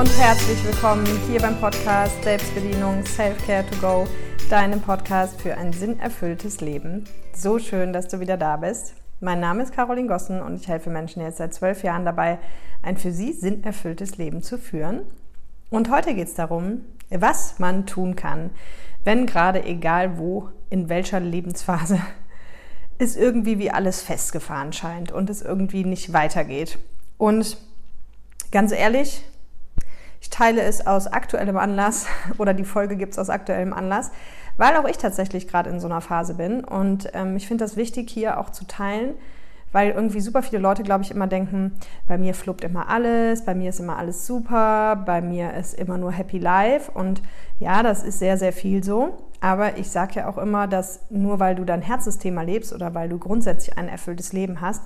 und herzlich willkommen hier beim Podcast Selbstbedienung Self-Care to Go, deinem Podcast für ein sinnerfülltes Leben. So schön, dass du wieder da bist. Mein Name ist Caroline Gossen und ich helfe Menschen jetzt seit zwölf Jahren dabei, ein für sie sinnerfülltes Leben zu führen. Und heute geht es darum, was man tun kann, wenn gerade egal wo, in welcher Lebensphase es irgendwie wie alles festgefahren scheint und es irgendwie nicht weitergeht. Und ganz ehrlich, ich teile es aus aktuellem Anlass oder die Folge gibt es aus aktuellem Anlass, weil auch ich tatsächlich gerade in so einer Phase bin. Und ähm, ich finde das wichtig, hier auch zu teilen, weil irgendwie super viele Leute, glaube ich, immer denken, bei mir fluppt immer alles, bei mir ist immer alles super, bei mir ist immer nur Happy Life. Und ja, das ist sehr, sehr viel so. Aber ich sage ja auch immer, dass nur weil du dein Herzensthema lebst oder weil du grundsätzlich ein erfülltes Leben hast,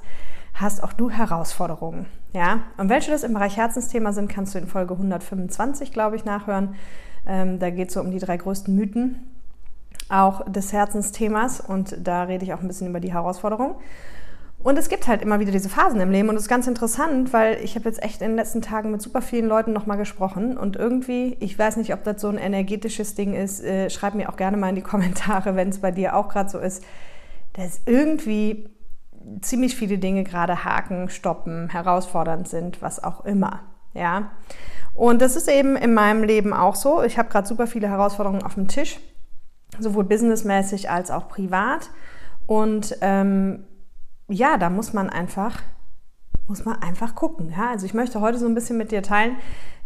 hast auch du Herausforderungen. Ja? Und welche das im Bereich Herzensthema sind, kannst du in Folge 125, glaube ich, nachhören. Ähm, da geht es so um die drei größten Mythen auch des Herzensthemas und da rede ich auch ein bisschen über die Herausforderungen. Und es gibt halt immer wieder diese Phasen im Leben und es ist ganz interessant, weil ich habe jetzt echt in den letzten Tagen mit super vielen Leuten nochmal gesprochen und irgendwie, ich weiß nicht, ob das so ein energetisches Ding ist, äh, schreib mir auch gerne mal in die Kommentare, wenn es bei dir auch gerade so ist, dass irgendwie ziemlich viele Dinge gerade haken, stoppen, herausfordernd sind, was auch immer, ja. Und das ist eben in meinem Leben auch so. Ich habe gerade super viele Herausforderungen auf dem Tisch, sowohl businessmäßig als auch privat und ähm, ja, da muss man einfach, muss man einfach gucken. Ja? Also ich möchte heute so ein bisschen mit dir teilen,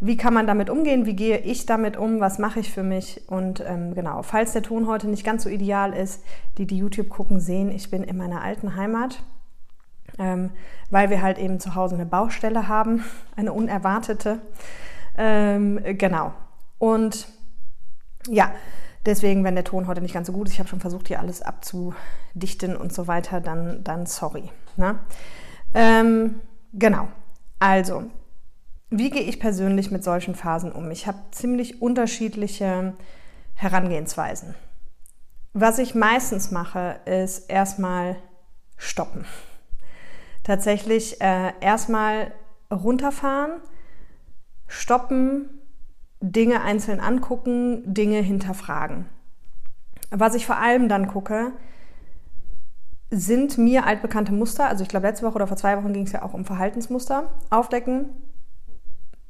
wie kann man damit umgehen, wie gehe ich damit um, was mache ich für mich und ähm, genau, falls der Ton heute nicht ganz so ideal ist, die die YouTube gucken, sehen, ich bin in meiner alten Heimat, ähm, weil wir halt eben zu Hause eine Baustelle haben, eine unerwartete. Ähm, genau. Und ja, Deswegen, wenn der Ton heute nicht ganz so gut ist, ich habe schon versucht, hier alles abzudichten und so weiter, dann, dann sorry. Ne? Ähm, genau. Also, wie gehe ich persönlich mit solchen Phasen um? Ich habe ziemlich unterschiedliche Herangehensweisen. Was ich meistens mache, ist erstmal stoppen. Tatsächlich äh, erstmal runterfahren, stoppen, Dinge einzeln angucken, Dinge hinterfragen. Was ich vor allem dann gucke, sind mir altbekannte Muster, also ich glaube letzte Woche oder vor zwei Wochen ging es ja auch um Verhaltensmuster, aufdecken,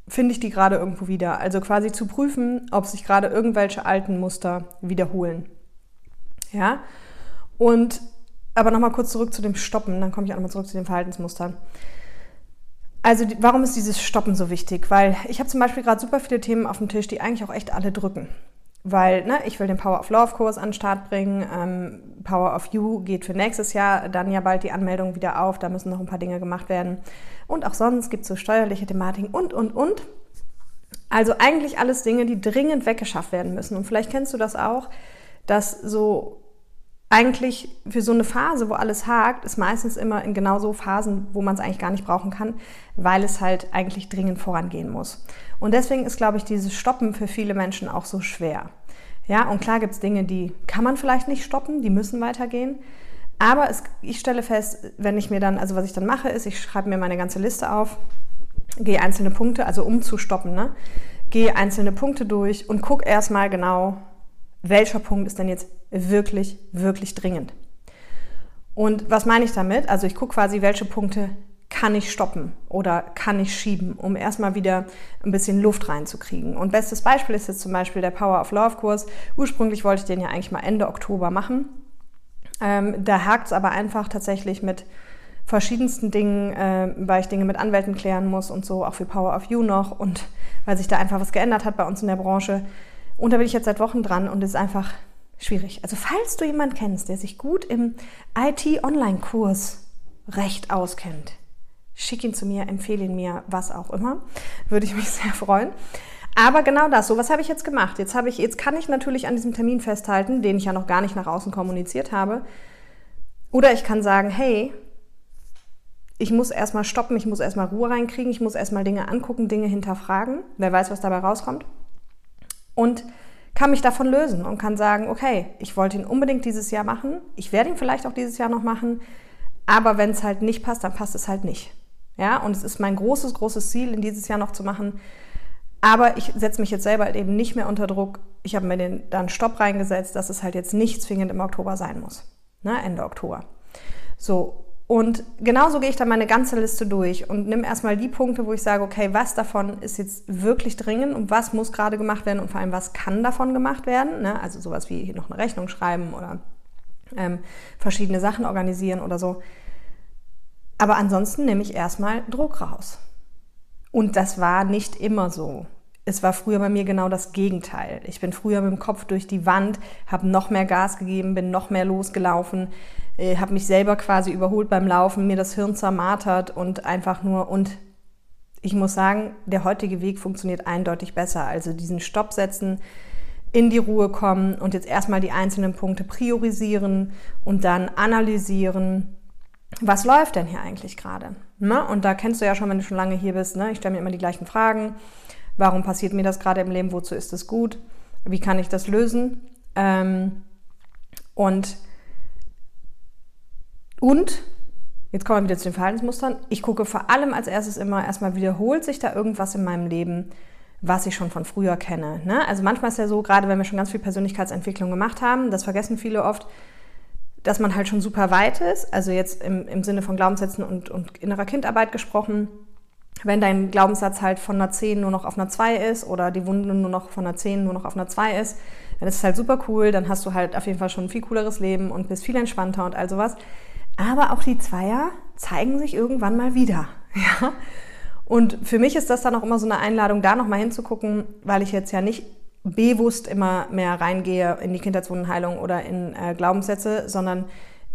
finde ich die gerade irgendwo wieder. Also quasi zu prüfen, ob sich gerade irgendwelche alten Muster wiederholen. Ja, und aber nochmal kurz zurück zu dem Stoppen, dann komme ich auch nochmal zurück zu den Verhaltensmustern. Also warum ist dieses Stoppen so wichtig? Weil ich habe zum Beispiel gerade super viele Themen auf dem Tisch, die eigentlich auch echt alle drücken. Weil ne, ich will den Power of Love Kurs an den Start bringen. Ähm, Power of You geht für nächstes Jahr dann ja bald die Anmeldung wieder auf. Da müssen noch ein paar Dinge gemacht werden. Und auch sonst gibt es so steuerliche Thematiken und, und, und. Also eigentlich alles Dinge, die dringend weggeschafft werden müssen. Und vielleicht kennst du das auch, dass so eigentlich für so eine Phase, wo alles hakt, ist meistens immer in genau so Phasen, wo man es eigentlich gar nicht brauchen kann, weil es halt eigentlich dringend vorangehen muss. Und deswegen ist, glaube ich, dieses Stoppen für viele Menschen auch so schwer. Ja, und klar gibt es Dinge, die kann man vielleicht nicht stoppen, die müssen weitergehen. Aber es, ich stelle fest, wenn ich mir dann, also was ich dann mache, ist, ich schreibe mir meine ganze Liste auf, gehe einzelne Punkte, also um zu stoppen, ne? gehe einzelne Punkte durch und gucke erstmal genau, welcher Punkt ist denn jetzt wirklich, wirklich dringend. Und was meine ich damit? Also ich gucke quasi, welche Punkte kann ich stoppen oder kann ich schieben, um erstmal wieder ein bisschen Luft reinzukriegen. Und bestes Beispiel ist jetzt zum Beispiel der Power of Love Kurs. Ursprünglich wollte ich den ja eigentlich mal Ende Oktober machen. Ähm, da hakt es aber einfach tatsächlich mit verschiedensten Dingen, äh, weil ich Dinge mit Anwälten klären muss und so, auch für Power of You noch und weil sich da einfach was geändert hat bei uns in der Branche. Und da bin ich jetzt seit Wochen dran und es ist einfach schwierig. Also falls du jemanden kennst, der sich gut im IT-Online-Kurs recht auskennt, schick ihn zu mir, empfehle ihn mir, was auch immer. Würde ich mich sehr freuen. Aber genau das, so was habe ich jetzt gemacht. Jetzt, habe ich, jetzt kann ich natürlich an diesem Termin festhalten, den ich ja noch gar nicht nach außen kommuniziert habe. Oder ich kann sagen, hey, ich muss erstmal stoppen, ich muss erstmal Ruhe reinkriegen, ich muss erstmal Dinge angucken, Dinge hinterfragen. Wer weiß, was dabei rauskommt und kann mich davon lösen und kann sagen, okay, ich wollte ihn unbedingt dieses Jahr machen, ich werde ihn vielleicht auch dieses Jahr noch machen, aber wenn es halt nicht passt, dann passt es halt nicht. Ja, und es ist mein großes, großes Ziel, in dieses Jahr noch zu machen. Aber ich setze mich jetzt selber halt eben nicht mehr unter Druck. Ich habe mir den dann Stopp reingesetzt, dass es halt jetzt nicht zwingend im Oktober sein muss. Ne? Ende Oktober. So. Und genauso gehe ich dann meine ganze Liste durch und nehme erstmal die Punkte, wo ich sage, okay, was davon ist jetzt wirklich dringend und was muss gerade gemacht werden und vor allem, was kann davon gemacht werden. Ne? Also sowas wie noch eine Rechnung schreiben oder ähm, verschiedene Sachen organisieren oder so. Aber ansonsten nehme ich erstmal Druck raus. Und das war nicht immer so. Es war früher bei mir genau das Gegenteil. Ich bin früher mit dem Kopf durch die Wand, habe noch mehr Gas gegeben, bin noch mehr losgelaufen, äh, habe mich selber quasi überholt beim Laufen, mir das Hirn zermartert und einfach nur und ich muss sagen, der heutige Weg funktioniert eindeutig besser. Also diesen Stopp setzen, in die Ruhe kommen und jetzt erstmal die einzelnen Punkte priorisieren und dann analysieren, was läuft denn hier eigentlich gerade? Ne? Und da kennst du ja schon, wenn du schon lange hier bist, ne? ich stelle mir immer die gleichen Fragen. Warum passiert mir das gerade im Leben? Wozu ist es gut? Wie kann ich das lösen? Ähm, und, und, jetzt kommen wir wieder zu den Verhaltensmustern. Ich gucke vor allem als erstes immer, erstmal wiederholt sich da irgendwas in meinem Leben, was ich schon von früher kenne. Ne? Also manchmal ist ja so, gerade wenn wir schon ganz viel Persönlichkeitsentwicklung gemacht haben, das vergessen viele oft, dass man halt schon super weit ist, also jetzt im, im Sinne von Glaubenssätzen und, und innerer Kindarbeit gesprochen, wenn dein Glaubenssatz halt von einer 10 nur noch auf einer 2 ist oder die Wunde nur noch von einer 10 nur noch auf einer 2 ist, dann ist es halt super cool, dann hast du halt auf jeden Fall schon ein viel cooleres Leben und bist viel entspannter und all sowas. Aber auch die Zweier zeigen sich irgendwann mal wieder. Ja? Und für mich ist das dann auch immer so eine Einladung, da nochmal hinzugucken, weil ich jetzt ja nicht bewusst immer mehr reingehe in die Kindheitswundenheilung oder in äh, Glaubenssätze, sondern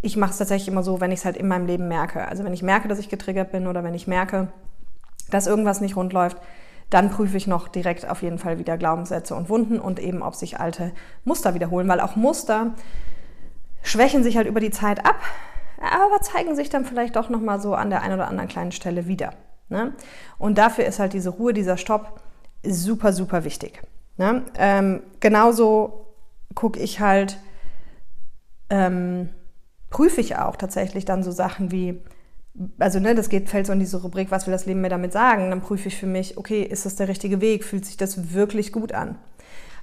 ich mache es tatsächlich immer so, wenn ich es halt in meinem Leben merke. Also wenn ich merke, dass ich getriggert bin oder wenn ich merke, dass irgendwas nicht rund läuft, dann prüfe ich noch direkt auf jeden Fall wieder Glaubenssätze und Wunden und eben, ob sich alte Muster wiederholen, weil auch Muster schwächen sich halt über die Zeit ab, aber zeigen sich dann vielleicht doch nochmal so an der einen oder anderen kleinen Stelle wieder. Ne? Und dafür ist halt diese Ruhe, dieser Stopp super, super wichtig. Ne? Ähm, genauso gucke ich halt, ähm, prüfe ich auch tatsächlich dann so Sachen wie, also ne, das geht, fällt so in diese Rubrik, was will das Leben mir damit sagen? Dann prüfe ich für mich, okay, ist das der richtige Weg? Fühlt sich das wirklich gut an?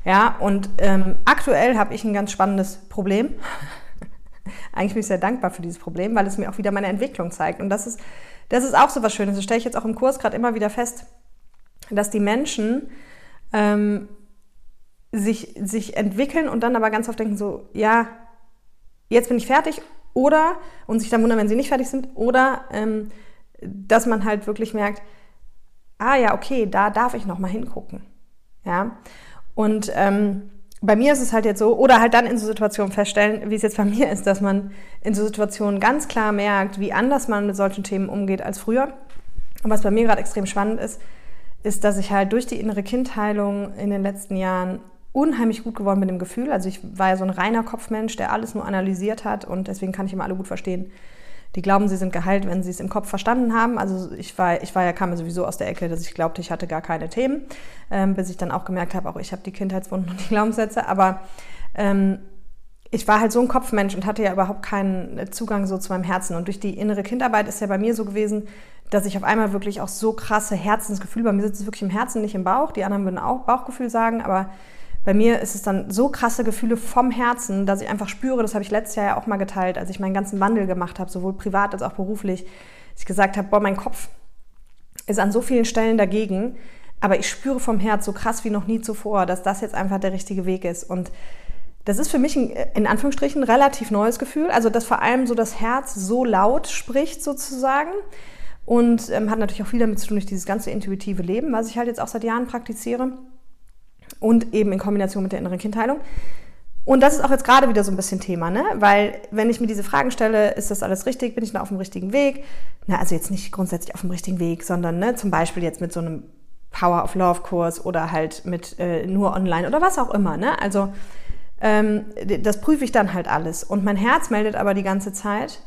Ja, und ähm, aktuell habe ich ein ganz spannendes Problem. Eigentlich bin ich sehr dankbar für dieses Problem, weil es mir auch wieder meine Entwicklung zeigt. Und das ist, das ist auch so was Schönes. Das stelle ich jetzt auch im Kurs gerade immer wieder fest, dass die Menschen ähm, sich, sich entwickeln und dann aber ganz oft denken so, ja, jetzt bin ich fertig oder, und sich dann wundern, wenn sie nicht fertig sind, oder ähm, dass man halt wirklich merkt, ah ja, okay, da darf ich nochmal hingucken. Ja, und ähm, bei mir ist es halt jetzt so, oder halt dann in so Situationen feststellen, wie es jetzt bei mir ist, dass man in so Situationen ganz klar merkt, wie anders man mit solchen Themen umgeht als früher. Und was bei mir gerade extrem spannend ist, ist, dass ich halt durch die innere Kindheilung in den letzten Jahren unheimlich gut geworden mit dem Gefühl. Also ich war ja so ein reiner Kopfmensch, der alles nur analysiert hat und deswegen kann ich immer alle gut verstehen. Die glauben, sie sind geheilt, wenn sie es im Kopf verstanden haben. Also ich war, ich war ja, kam ja sowieso aus der Ecke, dass ich glaubte, ich hatte gar keine Themen, ähm, bis ich dann auch gemerkt habe, auch ich habe die Kindheitswunden und die Glaubenssätze. Aber ähm, ich war halt so ein Kopfmensch und hatte ja überhaupt keinen Zugang so zu meinem Herzen. Und durch die innere Kindarbeit ist ja bei mir so gewesen, dass ich auf einmal wirklich auch so krasse Herzensgefühle, bei mir sitzt es wirklich im Herzen, nicht im Bauch. Die anderen würden auch Bauchgefühl sagen, aber bei mir ist es dann so krasse Gefühle vom Herzen, dass ich einfach spüre, das habe ich letztes Jahr ja auch mal geteilt, als ich meinen ganzen Wandel gemacht habe, sowohl privat als auch beruflich, dass ich gesagt habe, boah, mein Kopf ist an so vielen Stellen dagegen, aber ich spüre vom Herz so krass wie noch nie zuvor, dass das jetzt einfach der richtige Weg ist. Und das ist für mich ein, in Anführungsstrichen relativ neues Gefühl, also dass vor allem so das Herz so laut spricht sozusagen und ähm, hat natürlich auch viel damit zu tun durch dieses ganze intuitive Leben, was ich halt jetzt auch seit Jahren praktiziere und eben in Kombination mit der inneren Kindheilung. Und das ist auch jetzt gerade wieder so ein bisschen Thema, ne? Weil wenn ich mir diese Fragen stelle, ist das alles richtig? Bin ich noch auf dem richtigen Weg? Na, also jetzt nicht grundsätzlich auf dem richtigen Weg, sondern ne, zum Beispiel jetzt mit so einem Power of Love Kurs oder halt mit äh, nur online oder was auch immer, ne? Also ähm, das prüfe ich dann halt alles. Und mein Herz meldet aber die ganze Zeit,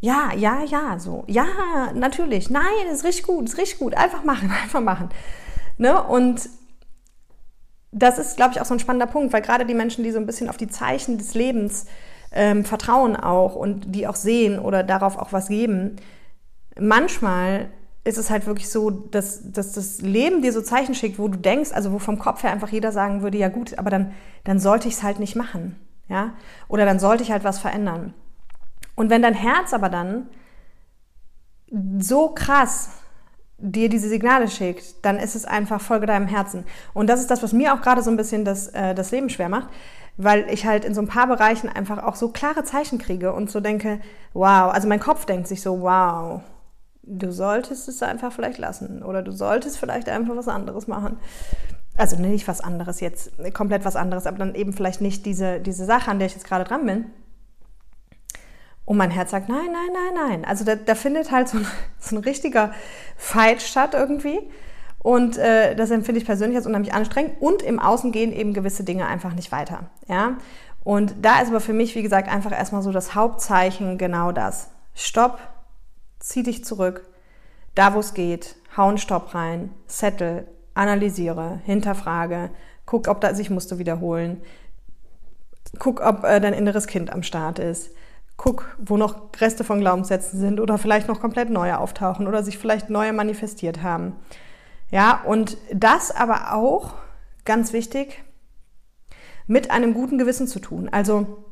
ja, ja, ja, so, ja, natürlich, nein, ist richtig gut, ist richtig gut, einfach machen, einfach machen. Ne? Und das ist, glaube ich, auch so ein spannender Punkt, weil gerade die Menschen, die so ein bisschen auf die Zeichen des Lebens ähm, vertrauen auch und die auch sehen oder darauf auch was geben, manchmal ist es halt wirklich so, dass, dass das Leben dir so Zeichen schickt, wo du denkst, also wo vom Kopf her einfach jeder sagen würde, ja gut, aber dann, dann sollte ich es halt nicht machen. Ja? Oder dann sollte ich halt was verändern. Und wenn dein Herz aber dann so krass dir diese Signale schickt, dann ist es einfach Folge deinem Herzen. Und das ist das, was mir auch gerade so ein bisschen das, äh, das Leben schwer macht, weil ich halt in so ein paar Bereichen einfach auch so klare Zeichen kriege und so denke, wow, also mein Kopf denkt sich so, wow, du solltest es einfach vielleicht lassen oder du solltest vielleicht einfach was anderes machen. Also nicht was anderes jetzt, komplett was anderes, aber dann eben vielleicht nicht diese, diese Sache, an der ich jetzt gerade dran bin. Und mein Herz sagt, nein, nein, nein, nein. Also da, da findet halt so ein, so ein richtiger Fight statt irgendwie. Und äh, das empfinde ich persönlich als unheimlich anstrengend. Und im Außen gehen eben gewisse Dinge einfach nicht weiter. Ja? Und da ist aber für mich, wie gesagt, einfach erstmal so das Hauptzeichen genau das. Stopp, zieh dich zurück, da wo es geht, hau einen Stopp rein, settle, analysiere, hinterfrage, guck, ob da sich Muster wiederholen, guck, ob äh, dein inneres Kind am Start ist, guck, wo noch Reste von Glaubenssätzen sind oder vielleicht noch komplett neue auftauchen oder sich vielleicht neue manifestiert haben. Ja, und das aber auch, ganz wichtig, mit einem guten Gewissen zu tun. Also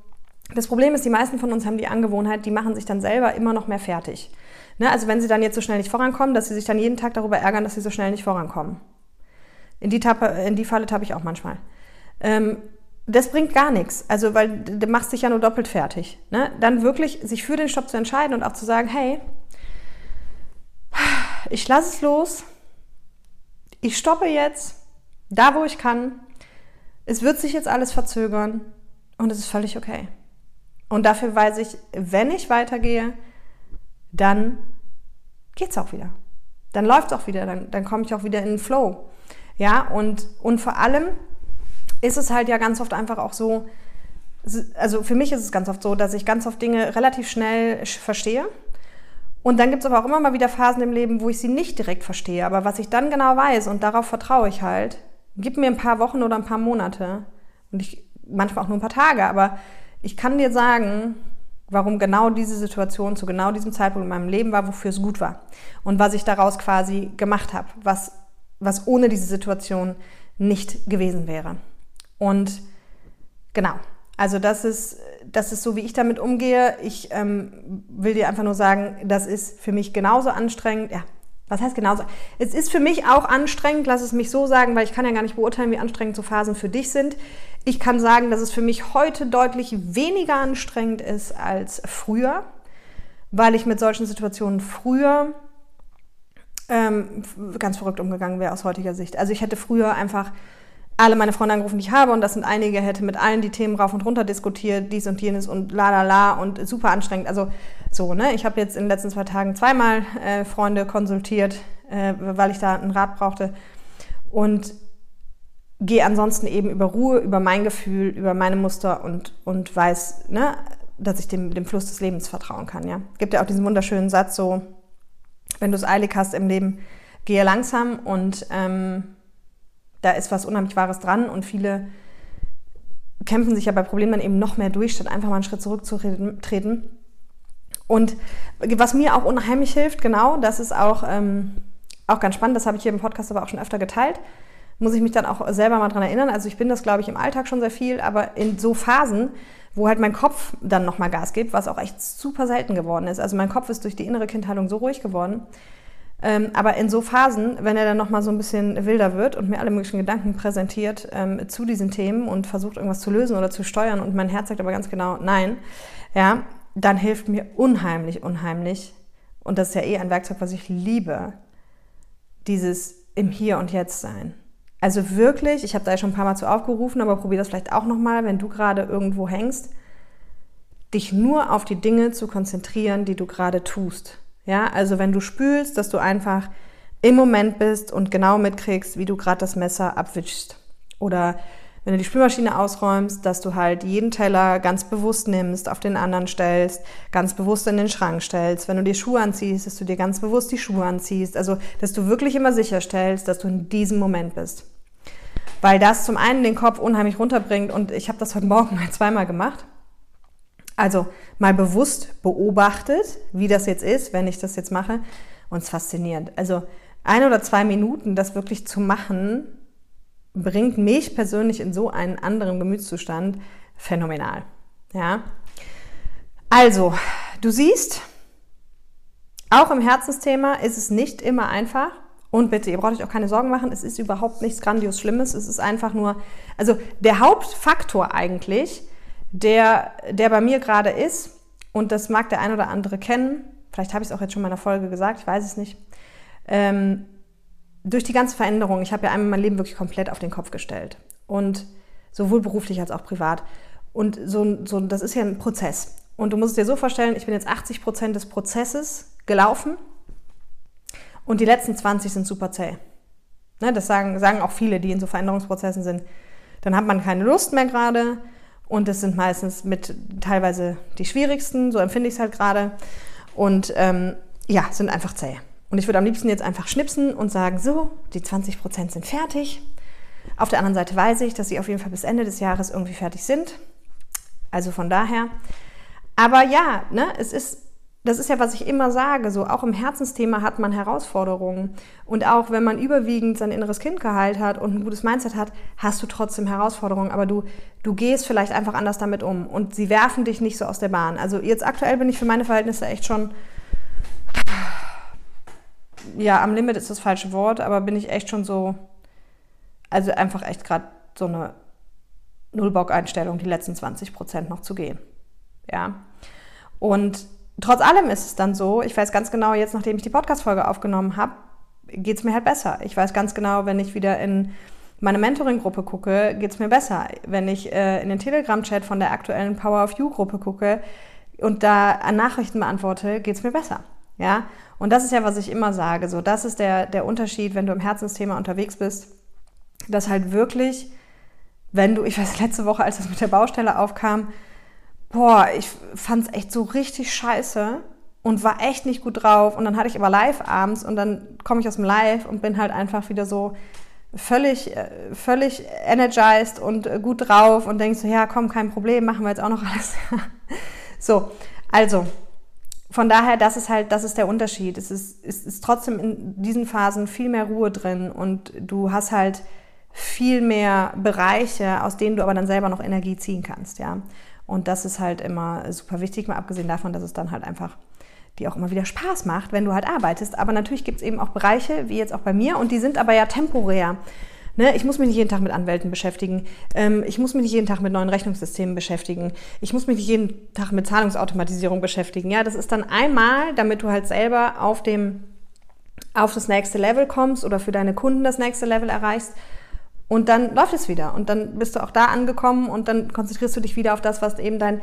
das Problem ist, die meisten von uns haben die Angewohnheit, die machen sich dann selber immer noch mehr fertig. Ne? Also wenn sie dann jetzt so schnell nicht vorankommen, dass sie sich dann jeden Tag darüber ärgern, dass sie so schnell nicht vorankommen. In die, Tappe, in die Falle tappe ich auch manchmal. Ähm, das bringt gar nichts. Also, weil du machst dich ja nur doppelt fertig. Ne? Dann wirklich sich für den Stopp zu entscheiden und auch zu sagen, hey, ich lasse es los. Ich stoppe jetzt, da wo ich kann. Es wird sich jetzt alles verzögern und es ist völlig okay. Und dafür weiß ich, wenn ich weitergehe, dann geht's auch wieder. Dann läuft's auch wieder, dann, dann komme ich auch wieder in den Flow. Ja, und, und vor allem ist es halt ja ganz oft einfach auch so, also für mich ist es ganz oft so, dass ich ganz oft Dinge relativ schnell verstehe. Und dann gibt es aber auch immer mal wieder Phasen im Leben, wo ich sie nicht direkt verstehe. Aber was ich dann genau weiß und darauf vertraue ich halt, gib mir ein paar Wochen oder ein paar Monate und ich manchmal auch nur ein paar Tage, aber ich kann dir sagen, warum genau diese Situation zu genau diesem Zeitpunkt in meinem Leben war, wofür es gut war und was ich daraus quasi gemacht habe, was, was ohne diese Situation nicht gewesen wäre. Und genau, also das ist, das ist so, wie ich damit umgehe. Ich ähm, will dir einfach nur sagen, das ist für mich genauso anstrengend. Ja, was heißt genauso? Es ist für mich auch anstrengend, lass es mich so sagen, weil ich kann ja gar nicht beurteilen, wie anstrengend so Phasen für dich sind. Ich kann sagen, dass es für mich heute deutlich weniger anstrengend ist als früher, weil ich mit solchen Situationen früher ähm, ganz verrückt umgegangen wäre aus heutiger Sicht. Also ich hätte früher einfach alle meine Freunde angerufen, die ich habe, und das sind einige, hätte mit allen die Themen rauf und runter diskutiert, dies und jenes und la la la und super anstrengend. Also so, ne? Ich habe jetzt in den letzten zwei Tagen zweimal äh, Freunde konsultiert, äh, weil ich da einen Rat brauchte. Und gehe ansonsten eben über Ruhe, über mein Gefühl, über meine Muster und, und weiß, ne, dass ich dem, dem Fluss des Lebens vertrauen kann. Ja? Gibt ja auch diesen wunderschönen Satz so, wenn du es eilig hast im Leben, gehe langsam und ähm, da ist was unheimlich Wahres dran und viele kämpfen sich ja bei Problemen dann eben noch mehr durch, statt einfach mal einen Schritt zurückzutreten. Und was mir auch unheimlich hilft, genau, das ist auch, ähm, auch ganz spannend, das habe ich hier im Podcast aber auch schon öfter geteilt, muss ich mich dann auch selber mal dran erinnern. Also ich bin das, glaube ich, im Alltag schon sehr viel, aber in so Phasen, wo halt mein Kopf dann nochmal Gas gibt, was auch echt super selten geworden ist. Also mein Kopf ist durch die innere Kindheilung so ruhig geworden. Ähm, aber in so Phasen, wenn er dann nochmal so ein bisschen wilder wird und mir alle möglichen Gedanken präsentiert ähm, zu diesen Themen und versucht irgendwas zu lösen oder zu steuern und mein Herz sagt aber ganz genau nein, ja, dann hilft mir unheimlich, unheimlich, und das ist ja eh ein Werkzeug, was ich liebe, dieses im Hier und Jetzt sein. Also wirklich, ich habe da ja schon ein paar Mal zu aufgerufen, aber probier das vielleicht auch nochmal, wenn du gerade irgendwo hängst, dich nur auf die Dinge zu konzentrieren, die du gerade tust. Ja, also wenn du spülst, dass du einfach im Moment bist und genau mitkriegst, wie du gerade das Messer abwischst. Oder wenn du die Spülmaschine ausräumst, dass du halt jeden Teller ganz bewusst nimmst, auf den anderen stellst, ganz bewusst in den Schrank stellst. Wenn du dir Schuhe anziehst, dass du dir ganz bewusst die Schuhe anziehst. Also, dass du wirklich immer sicherstellst, dass du in diesem Moment bist. Weil das zum einen den Kopf unheimlich runterbringt und ich habe das heute Morgen mal zweimal gemacht. Also mal bewusst beobachtet, wie das jetzt ist, wenn ich das jetzt mache Und es ist faszinierend. Also ein oder zwei Minuten das wirklich zu machen, bringt mich persönlich in so einen anderen Gemütszustand phänomenal. Ja. Also, du siehst, auch im Herzensthema ist es nicht immer einfach. Und bitte, ihr braucht euch auch keine Sorgen machen, es ist überhaupt nichts grandios Schlimmes. Es ist einfach nur, also der Hauptfaktor eigentlich, der, der bei mir gerade ist, und das mag der ein oder andere kennen, vielleicht habe ich es auch jetzt schon in meiner Folge gesagt, ich weiß es nicht, ähm, durch die ganze Veränderung, ich habe ja einmal mein Leben wirklich komplett auf den Kopf gestellt. Und sowohl beruflich als auch privat. Und so, so, das ist ja ein Prozess. Und du musst es dir so vorstellen, ich bin jetzt 80 Prozent des Prozesses gelaufen und die letzten 20 sind super zäh. Ne, das sagen, sagen auch viele, die in so Veränderungsprozessen sind. Dann hat man keine Lust mehr gerade und das sind meistens mit teilweise die schwierigsten, so empfinde ich es halt gerade. Und ähm, ja, sind einfach zäh. Und ich würde am liebsten jetzt einfach schnipsen und sagen, so, die 20 Prozent sind fertig. Auf der anderen Seite weiß ich, dass sie auf jeden Fall bis Ende des Jahres irgendwie fertig sind. Also von daher. Aber ja, ne, es ist das ist ja, was ich immer sage, so auch im Herzensthema hat man Herausforderungen. Und auch wenn man überwiegend sein inneres Kind geheilt hat und ein gutes Mindset hat, hast du trotzdem Herausforderungen. Aber du, du gehst vielleicht einfach anders damit um und sie werfen dich nicht so aus der Bahn. Also jetzt aktuell bin ich für meine Verhältnisse echt schon, ja, am Limit ist das falsche Wort, aber bin ich echt schon so, also einfach echt gerade so eine Nullbock-Einstellung, die letzten 20 Prozent noch zu gehen. Ja. Und trotz allem ist es dann so, ich weiß ganz genau, jetzt nachdem ich die Podcast-Folge aufgenommen habe, geht es mir halt besser. Ich weiß ganz genau, wenn ich wieder in meine Mentoring-Gruppe gucke, geht es mir besser. Wenn ich äh, in den Telegram-Chat von der aktuellen Power of You-Gruppe gucke und da an Nachrichten beantworte, geht es mir besser. Ja? Und das ist ja, was ich immer sage. So, das ist der, der Unterschied, wenn du im Herzensthema unterwegs bist, dass halt wirklich, wenn du, ich weiß, letzte Woche, als das mit der Baustelle aufkam, boah, ich fand es echt so richtig scheiße und war echt nicht gut drauf. Und dann hatte ich aber live abends und dann komme ich aus dem Live und bin halt einfach wieder so völlig, äh, völlig energized und äh, gut drauf und denkst so, ja, komm, kein Problem, machen wir jetzt auch noch alles. so, also, von daher, das ist halt, das ist der Unterschied. Es ist, es ist trotzdem in diesen Phasen viel mehr Ruhe drin und du hast halt viel mehr Bereiche, aus denen du aber dann selber noch Energie ziehen kannst, ja. Und das ist halt immer super wichtig, mal abgesehen davon, dass es dann halt einfach dir auch immer wieder Spaß macht, wenn du halt arbeitest. Aber natürlich gibt es eben auch Bereiche, wie jetzt auch bei mir, und die sind aber ja temporär. Ne, ich muss mich nicht jeden Tag mit Anwälten beschäftigen. Ähm, ich muss mich nicht jeden Tag mit neuen Rechnungssystemen beschäftigen. Ich muss mich nicht jeden Tag mit Zahlungsautomatisierung beschäftigen. Ja, das ist dann einmal, damit du halt selber auf dem auf das nächste Level kommst oder für deine Kunden das nächste Level erreichst. Und dann läuft es wieder. Und dann bist du auch da angekommen und dann konzentrierst du dich wieder auf das, was eben dein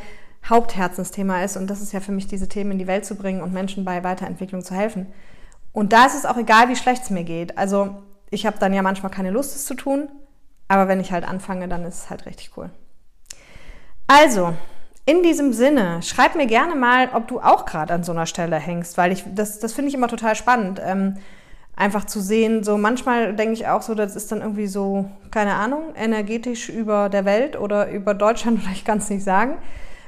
Hauptherzensthema ist. Und das ist ja für mich, diese Themen in die Welt zu bringen und Menschen bei Weiterentwicklung zu helfen. Und da ist es auch egal, wie schlecht es mir geht. Also ich habe dann ja manchmal keine Lust, es zu tun. Aber wenn ich halt anfange, dann ist es halt richtig cool. Also, in diesem Sinne, schreib mir gerne mal, ob du auch gerade an so einer Stelle hängst, weil ich das, das finde ich immer total spannend. Ähm, einfach zu sehen, so manchmal denke ich auch so, das ist dann irgendwie so, keine Ahnung, energetisch über der Welt oder über Deutschland, oder ich kann es nicht sagen.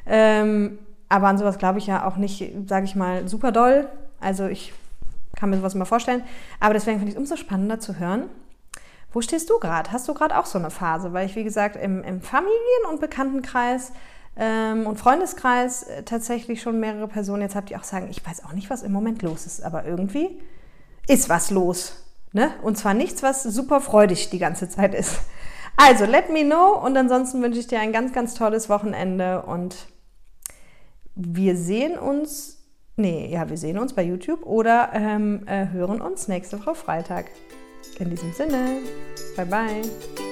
Ähm, aber an sowas glaube ich ja auch nicht, sage ich mal, super doll. Also ich kann mir sowas immer vorstellen. Aber deswegen finde ich es umso spannender zu hören. Wo stehst du gerade? Hast du gerade auch so eine Phase? Weil ich, wie gesagt, im, im Familien- und Bekanntenkreis ähm, und Freundeskreis äh, tatsächlich schon mehrere Personen jetzt habe, die auch sagen, ich weiß auch nicht, was im Moment los ist, aber irgendwie ist was los. Ne? Und zwar nichts, was super freudig die ganze Zeit ist. Also, let me know und ansonsten wünsche ich dir ein ganz, ganz tolles Wochenende und wir sehen uns, nee, ja, wir sehen uns bei YouTube oder ähm, äh, hören uns nächste Woche Freitag. In diesem Sinne, bye bye.